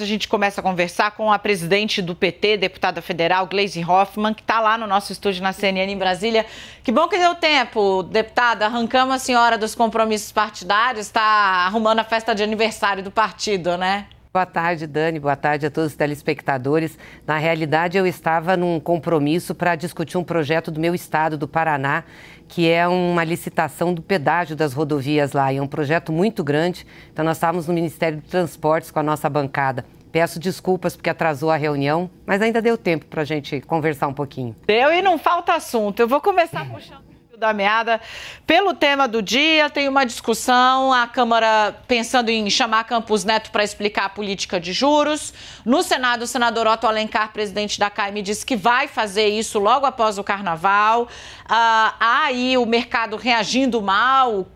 A gente começa a conversar com a presidente do PT, deputada federal, Gleisi Hoffmann, que está lá no nosso estúdio na CNN em Brasília. Que bom que deu tempo, deputada. Arrancamos a senhora dos compromissos partidários, está arrumando a festa de aniversário do partido, né? Boa tarde, Dani. Boa tarde a todos os telespectadores. Na realidade, eu estava num compromisso para discutir um projeto do meu estado, do Paraná, que é uma licitação do pedágio das rodovias lá. E é um projeto muito grande. Então, nós estávamos no Ministério de Transportes com a nossa bancada. Peço desculpas porque atrasou a reunião, mas ainda deu tempo para a gente conversar um pouquinho. Deu e não falta assunto. Eu vou começar puxando da meada. Pelo tema do dia, tem uma discussão, a Câmara pensando em chamar Campos Neto para explicar a política de juros. No Senado, o senador Otto Alencar, presidente da CAIM, disse que vai fazer isso logo após o Carnaval. Ah, há aí o mercado reagindo mal,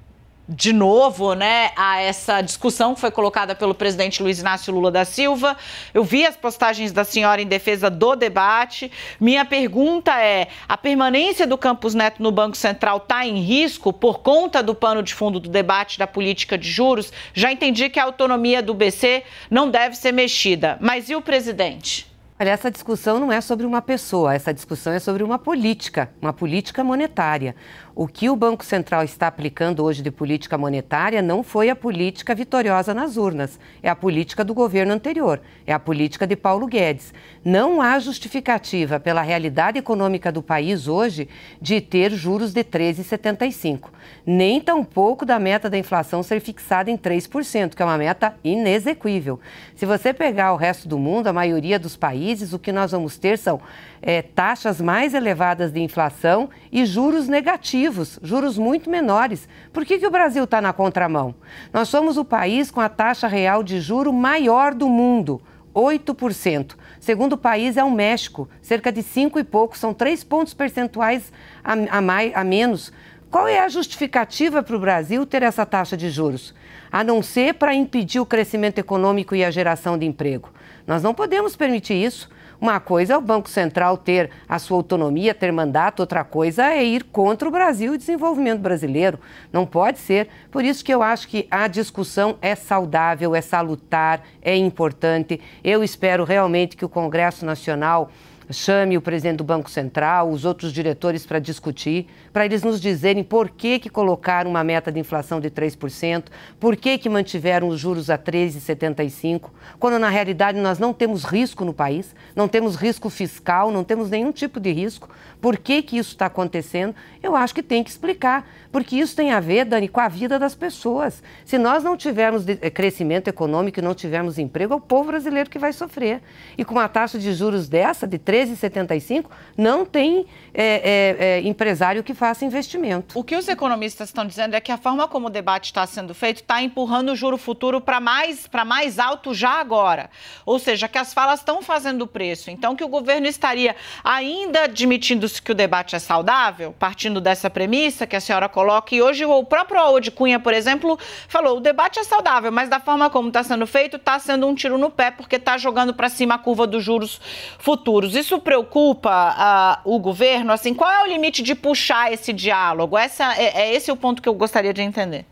de novo, né, a essa discussão que foi colocada pelo presidente Luiz Inácio Lula da Silva. Eu vi as postagens da senhora em defesa do debate. Minha pergunta é: a permanência do Campus Neto no Banco Central está em risco por conta do pano de fundo do debate da política de juros? Já entendi que a autonomia do BC não deve ser mexida, mas e o presidente? Olha, essa discussão não é sobre uma pessoa, essa discussão é sobre uma política, uma política monetária. O que o Banco Central está aplicando hoje de política monetária não foi a política vitoriosa nas urnas, é a política do governo anterior, é a política de Paulo Guedes. Não há justificativa pela realidade econômica do país hoje de ter juros de 13,75, nem tampouco da meta da inflação ser fixada em 3%, que é uma meta inexequível. Se você pegar o resto do mundo, a maioria dos países, o que nós vamos ter são é, taxas mais elevadas de inflação e juros negativos, juros muito menores. Por que, que o Brasil está na contramão? Nós somos o país com a taxa real de juro maior do mundo. 8%. Segundo país é o México, cerca de 5 e pouco, são 3 pontos percentuais a, a, mais, a menos. Qual é a justificativa para o Brasil ter essa taxa de juros? A não ser para impedir o crescimento econômico e a geração de emprego. Nós não podemos permitir isso. Uma coisa é o Banco Central ter a sua autonomia, ter mandato, outra coisa é ir contra o Brasil e o desenvolvimento brasileiro. Não pode ser. Por isso que eu acho que a discussão é saudável, é salutar, é importante. Eu espero realmente que o Congresso Nacional chame o presidente do Banco Central, os outros diretores para discutir, para eles nos dizerem por que, que colocaram uma meta de inflação de 3%, por que, que mantiveram os juros a 13,75%, quando na realidade nós não temos risco no país, não temos risco fiscal, não temos nenhum tipo de risco. Por que, que isso está acontecendo? Eu acho que tem que explicar, porque isso tem a ver, Dani, com a vida das pessoas. Se nós não tivermos eh, crescimento econômico e não tivermos emprego, é o povo brasileiro que vai sofrer. E com uma taxa de juros dessa, de 13,75, não tem é, é, é, empresário que faça investimento. O que os economistas estão dizendo é que a forma como o debate está sendo feito está empurrando o juro futuro para mais, mais alto já agora. Ou seja, que as falas estão fazendo o preço. Então, que o governo estaria ainda admitindo que o debate é saudável, partindo dessa premissa que a senhora coloca. E hoje o próprio Aode Cunha, por exemplo, falou: o debate é saudável, mas da forma como está sendo feito, está sendo um tiro no pé, porque está jogando para cima a curva dos juros futuros. Isso preocupa o governo? governo, assim, qual é o limite de puxar esse diálogo? Essa, é, é esse o ponto que eu gostaria de entender.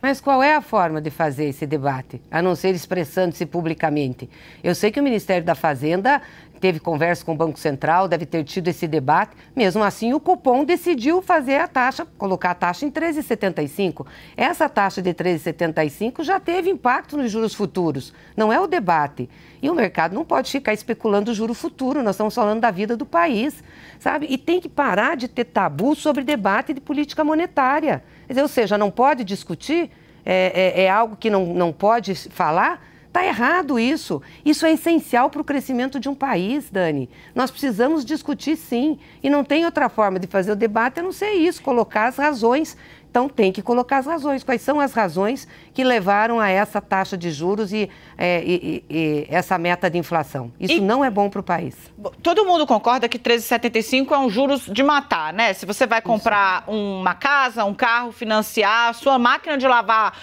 Mas qual é a forma de fazer esse debate, a não ser expressando-se publicamente? Eu sei que o Ministério da Fazenda teve conversa com o Banco Central, deve ter tido esse debate. Mesmo assim, o cupom decidiu fazer a taxa, colocar a taxa em 13,75. Essa taxa de 13,75 já teve impacto nos juros futuros, não é o debate. E o mercado não pode ficar especulando o juro futuro, nós estamos falando da vida do país, sabe? E tem que parar de ter tabu sobre debate de política monetária. Ou seja, não pode discutir, é, é, é algo que não, não pode falar, Está errado isso. Isso é essencial para o crescimento de um país, Dani. Nós precisamos discutir sim. E não tem outra forma de fazer o debate a não ser isso, colocar as razões então, tem que colocar as razões. Quais são as razões que levaram a essa taxa de juros e, é, e, e essa meta de inflação? Isso e, não é bom para o país. Todo mundo concorda que 13,75 é um juros de matar, né? Se você vai comprar Isso. uma casa, um carro, financiar, sua máquina de lavar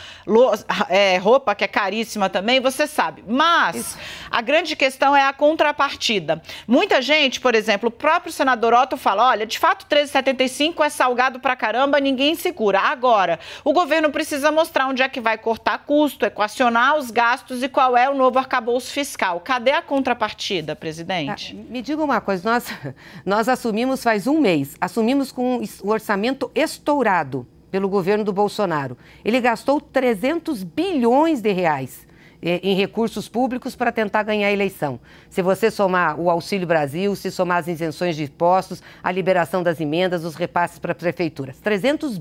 é, roupa, que é caríssima também, você sabe. Mas Isso. a grande questão é a contrapartida. Muita gente, por exemplo, o próprio senador Otto fala: olha, de fato, 13,75 é salgado para caramba, ninguém segura. Prefeitura. Agora, o governo precisa mostrar onde é que vai cortar custo, equacionar os gastos e qual é o novo arcabouço fiscal. Cadê a contrapartida, presidente? Ah, me diga uma coisa, nós, nós assumimos faz um mês, assumimos com o orçamento estourado pelo governo do Bolsonaro. Ele gastou 300 bilhões de reais em recursos públicos para tentar ganhar a eleição. Se você somar o Auxílio Brasil, se somar as isenções de impostos, a liberação das emendas, os repasses para prefeituras. 300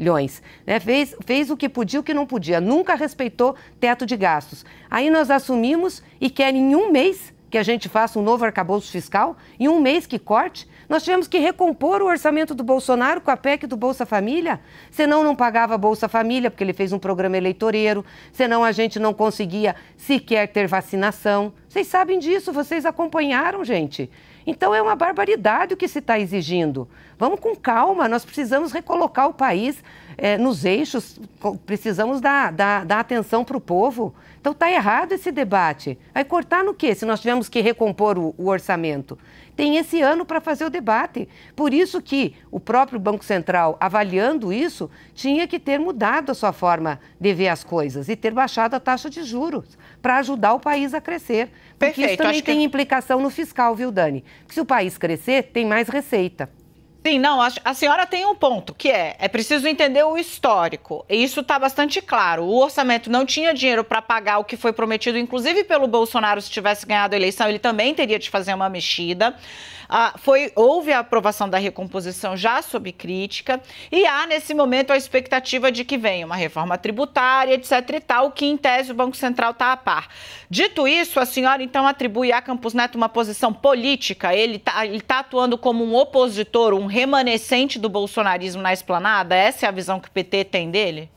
bilhões. Né? Fez, fez o que podia o que não podia. Nunca respeitou teto de gastos. Aí nós assumimos e querem em um mês que a gente faça um novo arcabouço fiscal, em um mês que corte. Nós tivemos que recompor o orçamento do Bolsonaro com a PEC do Bolsa Família, senão não pagava Bolsa Família, porque ele fez um programa eleitoreiro, senão a gente não conseguia sequer ter vacinação. Vocês sabem disso, vocês acompanharam, gente. Então é uma barbaridade o que se está exigindo. Vamos com calma, nós precisamos recolocar o país é, nos eixos, precisamos dar, dar, dar atenção para o povo. Então está errado esse debate. Vai cortar no quê se nós tivermos que recompor o, o orçamento? tem esse ano para fazer o debate. Por isso que o próprio Banco Central, avaliando isso, tinha que ter mudado a sua forma de ver as coisas e ter baixado a taxa de juros para ajudar o país a crescer. Porque Perfeito, isso também tem que... implicação no fiscal, viu, Dani? Porque se o país crescer, tem mais receita. Sim, não, a, a, senhora tem um ponto, que é, é preciso entender o histórico. E isso está bastante claro. O orçamento não tinha dinheiro para pagar o que foi prometido, inclusive pelo Bolsonaro, se tivesse ganhado a eleição, ele também teria de fazer uma mexida. Ah, foi, houve a aprovação da recomposição já sob crítica e há, nesse momento, a expectativa de que venha uma reforma tributária, etc e tal, que, em tese, o Banco Central está a par. Dito isso, a senhora, então, atribui a Campos Neto uma posição política? Ele está ele tá atuando como um opositor, um remanescente do bolsonarismo na esplanada? Essa é a visão que o PT tem dele?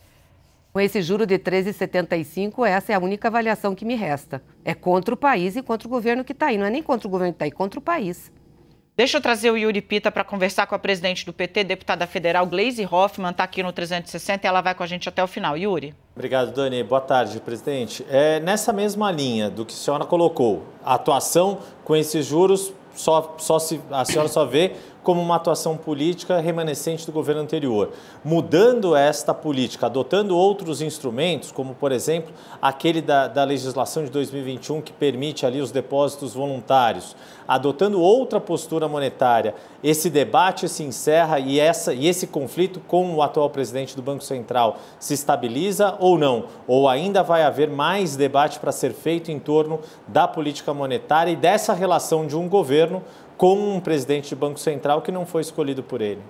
Com esse juro de 13,75, essa é a única avaliação que me resta. É contra o país e contra o governo que está aí. Não é nem contra o governo que está aí, é contra o país. Deixa eu trazer o Yuri Pita para conversar com a presidente do PT, deputada federal Gleisi Hoffmann, está aqui no 360 e ela vai com a gente até o final. Yuri. Obrigado, Dani. Boa tarde, presidente. É, nessa mesma linha do que a senhora colocou, a atuação com esses juros, só, só se, a senhora só vê como uma atuação política remanescente do governo anterior. Mudando esta política, adotando outros instrumentos, como, por exemplo, aquele da, da legislação de 2021 que permite ali os depósitos voluntários, adotando outra postura monetária, esse debate se encerra e, essa, e esse conflito com o atual presidente do Banco Central se estabiliza ou não? Ou ainda vai haver mais debate para ser feito em torno da política monetária e dessa relação de um governo com um presidente de Banco Central que não foi escolhido por ele.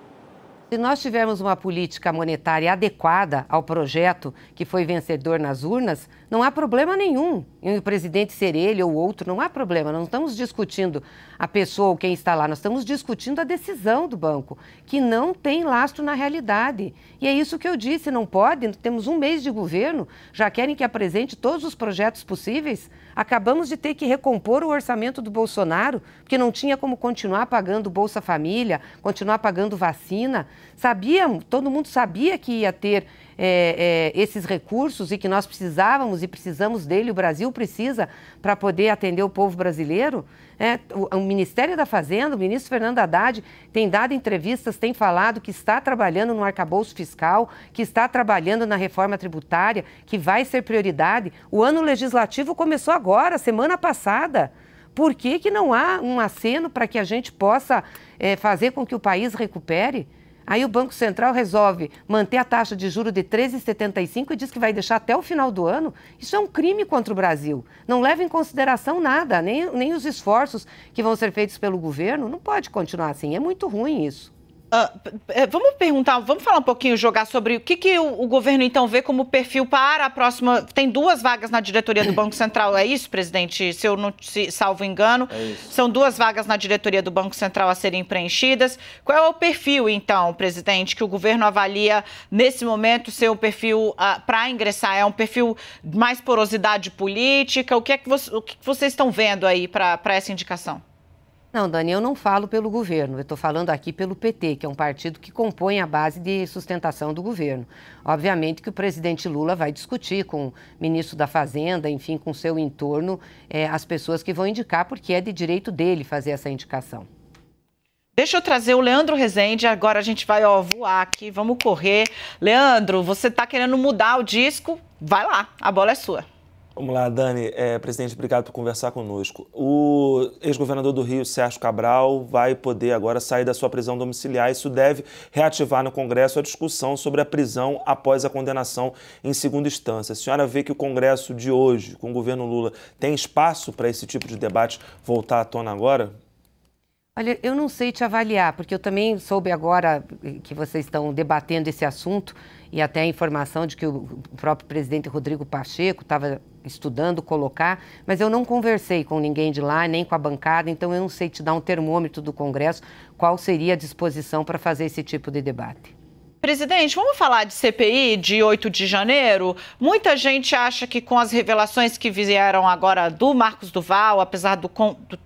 Se nós tivermos uma política monetária adequada ao projeto que foi vencedor nas urnas, não há problema nenhum em o presidente ser ele ou outro, não há problema. Não estamos discutindo a pessoa ou quem está lá, nós estamos discutindo a decisão do banco, que não tem lastro na realidade. E é isso que eu disse: não pode, temos um mês de governo, já querem que apresente todos os projetos possíveis. Acabamos de ter que recompor o orçamento do Bolsonaro, porque não tinha como continuar pagando Bolsa Família, continuar pagando vacina. Sabia, todo mundo sabia que ia ter é, é, esses recursos e que nós precisávamos e precisamos dele, o Brasil precisa para poder atender o povo brasileiro. É, o, o, Ministério da Fazenda, o ministro Fernando Haddad, tem dado entrevistas, tem falado que está trabalhando no arcabouço fiscal, que está trabalhando na reforma tributária, que vai ser prioridade. O ano legislativo começou agora, semana passada. Por que, que não há um aceno para que a gente possa é, fazer com que o país recupere? Aí o Banco Central resolve manter a taxa de juro de 13,75 e diz que vai deixar até o final do ano. Isso é um crime contra o Brasil. Não leva em consideração nada, nem, nem os esforços que vão ser feitos pelo governo. Não pode continuar assim. É muito ruim isso. Uh, vamos perguntar, vamos falar um pouquinho, jogar sobre o que, que o, o, governo então vê como perfil para a próxima. Tem duas vagas na diretoria do Banco Central, é isso, presidente? Se eu não se, salvo engano. É São duas vagas na diretoria do Banco Central a serem preenchidas. Qual é o perfil, então, presidente, que o governo avalia nesse momento ser o perfil uh, para ingressar? É um perfil mais porosidade política? O que é que, você, o que vocês estão vendo aí para essa indicação? Não, Dani, eu não falo pelo governo, eu estou falando aqui pelo PT, que é um partido que compõe a base de sustentação do governo. Obviamente que o presidente Lula vai discutir com o ministro da Fazenda, enfim, com seu entorno, é, as pessoas que vão indicar, porque é de direito dele fazer essa indicação. Deixa eu trazer o Leandro Rezende, agora a gente vai ó, voar aqui, vamos correr. Leandro, você está querendo mudar o disco? Vai lá, a bola é sua. Vamos lá, Dani. É, presidente, obrigado por conversar conosco. O ex-governador do Rio, Sérgio Cabral, vai poder agora sair da sua prisão domiciliar. Isso deve reativar no Congresso a discussão sobre a prisão após a condenação em segunda instância. A senhora vê que o Congresso de hoje, com o governo Lula, tem espaço para esse tipo de debate voltar à tona agora? Olha, eu não sei te avaliar, porque eu também soube agora que vocês estão debatendo esse assunto e até a informação de que o próprio presidente Rodrigo Pacheco estava estudando colocar, mas eu não conversei com ninguém de lá, nem com a bancada, então eu não sei te dar um termômetro do Congresso qual seria a disposição para fazer esse tipo de debate. Presidente, vamos falar de CPI de 8 de janeiro? Muita gente acha que com as revelações que vieram agora do Marcos Duval, apesar do, do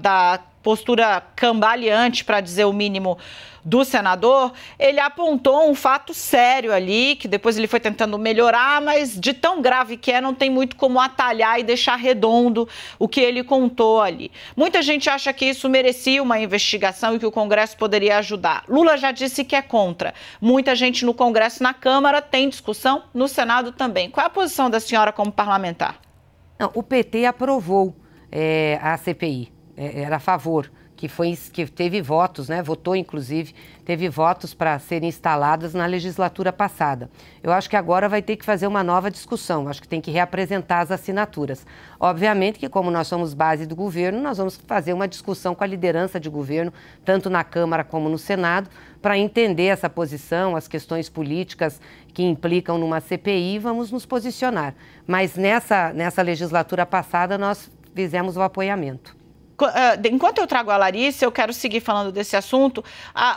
da postura cambaleante, para dizer o mínimo, do senador, ele apontou um fato sério ali, que depois ele foi tentando melhorar, mas de tão grave que é, não tem muito como atalhar e deixar redondo o que ele contou ali. Muita gente acha que isso merecia uma investigação e que o Congresso poderia ajudar. Lula já disse que é contra. Muita gente no Congresso, na Câmara, tem discussão, no Senado também. Qual é a posição da senhora como parlamentar? Não, o PT aprovou é, a CPI. É, era a favor, que, foi, que teve votos, né, votou inclusive, teve votos para serem instaladas na legislatura passada. Eu acho que agora vai ter que fazer uma nova discussão, acho que tem que reapresentar as assinaturas. Obviamente que, como nós somos base do governo, nós vamos fazer uma discussão com a liderança de governo, tanto na Câmara como no Senado, para entender essa posição, as questões políticas que implicam numa CPI, vamos nos posicionar. Mas nessa, nessa legislatura passada, nós fizemos o apoiamento. Ah, enquanto eu trago a Larissa, eu quero seguir falando desse assunto.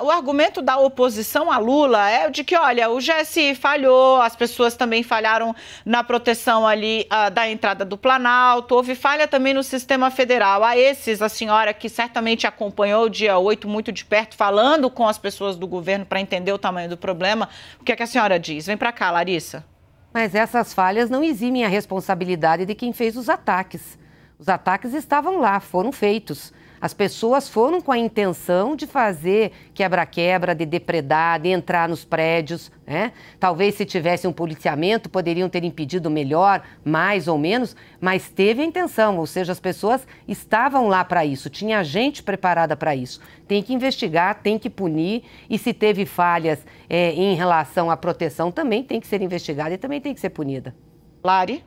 o argumento da oposição a Lula é de que, olha, o GSI falhou, as pessoas também falharam na proteção ali uh, da entrada do Planalto, houve falha também no sistema federal. A esses, a senhora que certamente acompanhou o dia 8 muito de perto, falando com as pessoas do governo para entender o tamanho do problema, o que, é que a senhora diz? Vem para cá, Larissa. Mas essas falhas não eximem a responsabilidade de quem fez os ataques. Os ataques estavam lá, foram feitos. As pessoas foram com a intenção de fazer quebra-quebra, de depredar, de entrar nos prédios. Né? Talvez se tivesse um policiamento, poderiam ter impedido melhor, mais ou menos, mas teve a intenção, ou seja, as pessoas estavam lá para isso, tinha gente preparada para isso. Tem que investigar, tem que punir, e se teve falhas é, em relação à proteção, também tem que ser investigada e também tem que ser punida. Lari?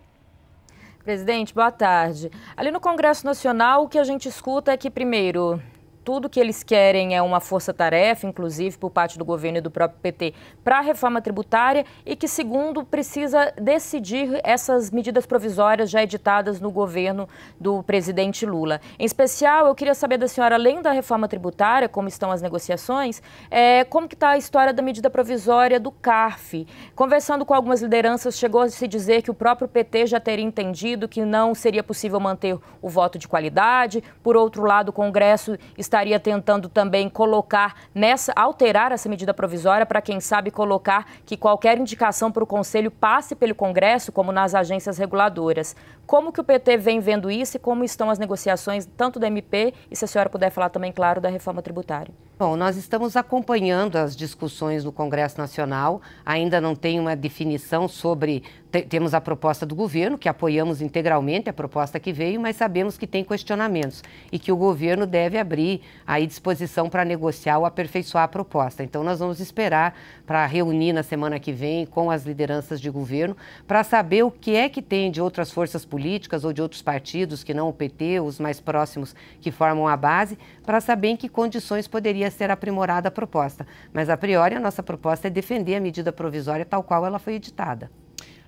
Presidente, boa tarde. Ali no Congresso Nacional, o que a gente escuta é que, primeiro, tudo que eles querem é uma força-tarefa, inclusive por parte do governo e do próprio PT, para a reforma tributária e que, segundo, precisa decidir essas medidas provisórias já editadas no governo do presidente Lula. Em especial, eu queria saber da senhora, além da reforma tributária, como estão as negociações, é, como que está a história da medida provisória do CARF. Conversando com algumas lideranças, chegou a se dizer que o próprio PT já teria entendido que não seria possível manter o voto de qualidade. Por outro lado, o Congresso está estaria tentando também colocar nessa, alterar essa medida provisória para, quem sabe, colocar que qualquer indicação para o Conselho passe pelo Congresso, como nas agências reguladoras. Como que o PT vem vendo isso e como estão as negociações, tanto da MP e se a senhora puder falar também, claro, da reforma tributária? Bom, nós estamos acompanhando as discussões no Congresso Nacional. Ainda não tem uma definição sobre. Temos a proposta do governo, que apoiamos integralmente a proposta que veio, mas sabemos que tem questionamentos e que o governo deve abrir aí disposição para negociar ou aperfeiçoar a proposta. Então, nós vamos esperar para reunir na semana que vem com as lideranças de governo para saber o que é que tem de outras forças políticas ou de outros partidos, que não o PT, os mais próximos que formam a base, para saber em que condições poderia ser aprimorada a proposta. Mas, a priori, a nossa proposta é defender a medida provisória tal qual ela foi editada.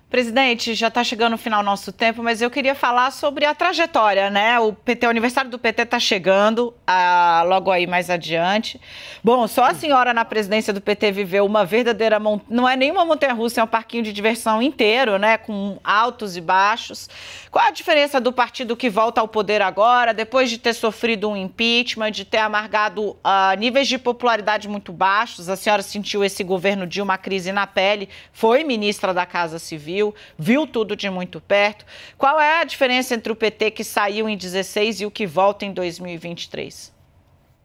Presidente, já está chegando o final do nosso tempo, mas eu queria falar sobre a trajetória, né? O PT, o aniversário do PT está chegando, ah, logo aí mais adiante. Bom, só a senhora na presidência do PT viveu uma verdadeira não é nenhuma montanha-russa, é um parquinho de diversão inteiro, né? Com altos e baixos. Qual a diferença do partido que volta ao poder agora, depois de ter sofrido um impeachment, de ter amargado ah, níveis de popularidade muito baixos? A senhora sentiu esse governo de uma crise na pele, foi ministra da Casa Civil viu, viu tudo de muito perto. Qual é a diferença entre o PT que saiu em 16 e o que volta em 2023?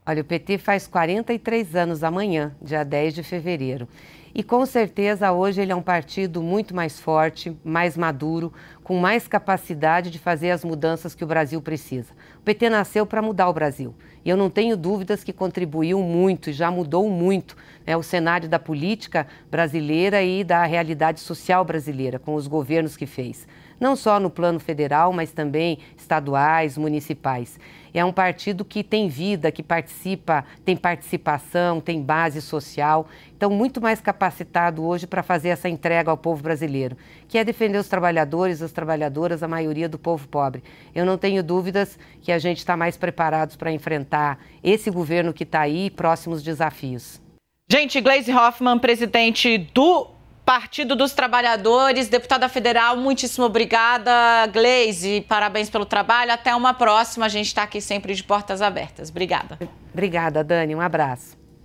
Olha, o PT faz 43 anos amanhã, dia 10 de fevereiro. E com certeza hoje ele é um partido muito mais forte, mais maduro, com mais capacidade de fazer as mudanças que o Brasil precisa. O PT nasceu para mudar o Brasil. E eu não tenho dúvidas que contribuiu muito e já mudou muito né, o cenário da política brasileira e da realidade social brasileira, com os governos que fez não só no plano federal, mas também estaduais, municipais. É um partido que tem vida, que participa, tem participação, tem base social, então muito mais capacitado hoje para fazer essa entrega ao povo brasileiro, que é defender os trabalhadores, as trabalhadoras, a maioria do povo pobre. Eu não tenho dúvidas que a gente está mais preparados para enfrentar esse governo que está aí e próximos desafios. Gente, Gleisi Hoffmann, presidente do Partido dos Trabalhadores, deputada federal, muitíssimo obrigada, Gleise, parabéns pelo trabalho. Até uma próxima, a gente está aqui sempre de portas abertas. Obrigada. Obrigada, Dani, um abraço.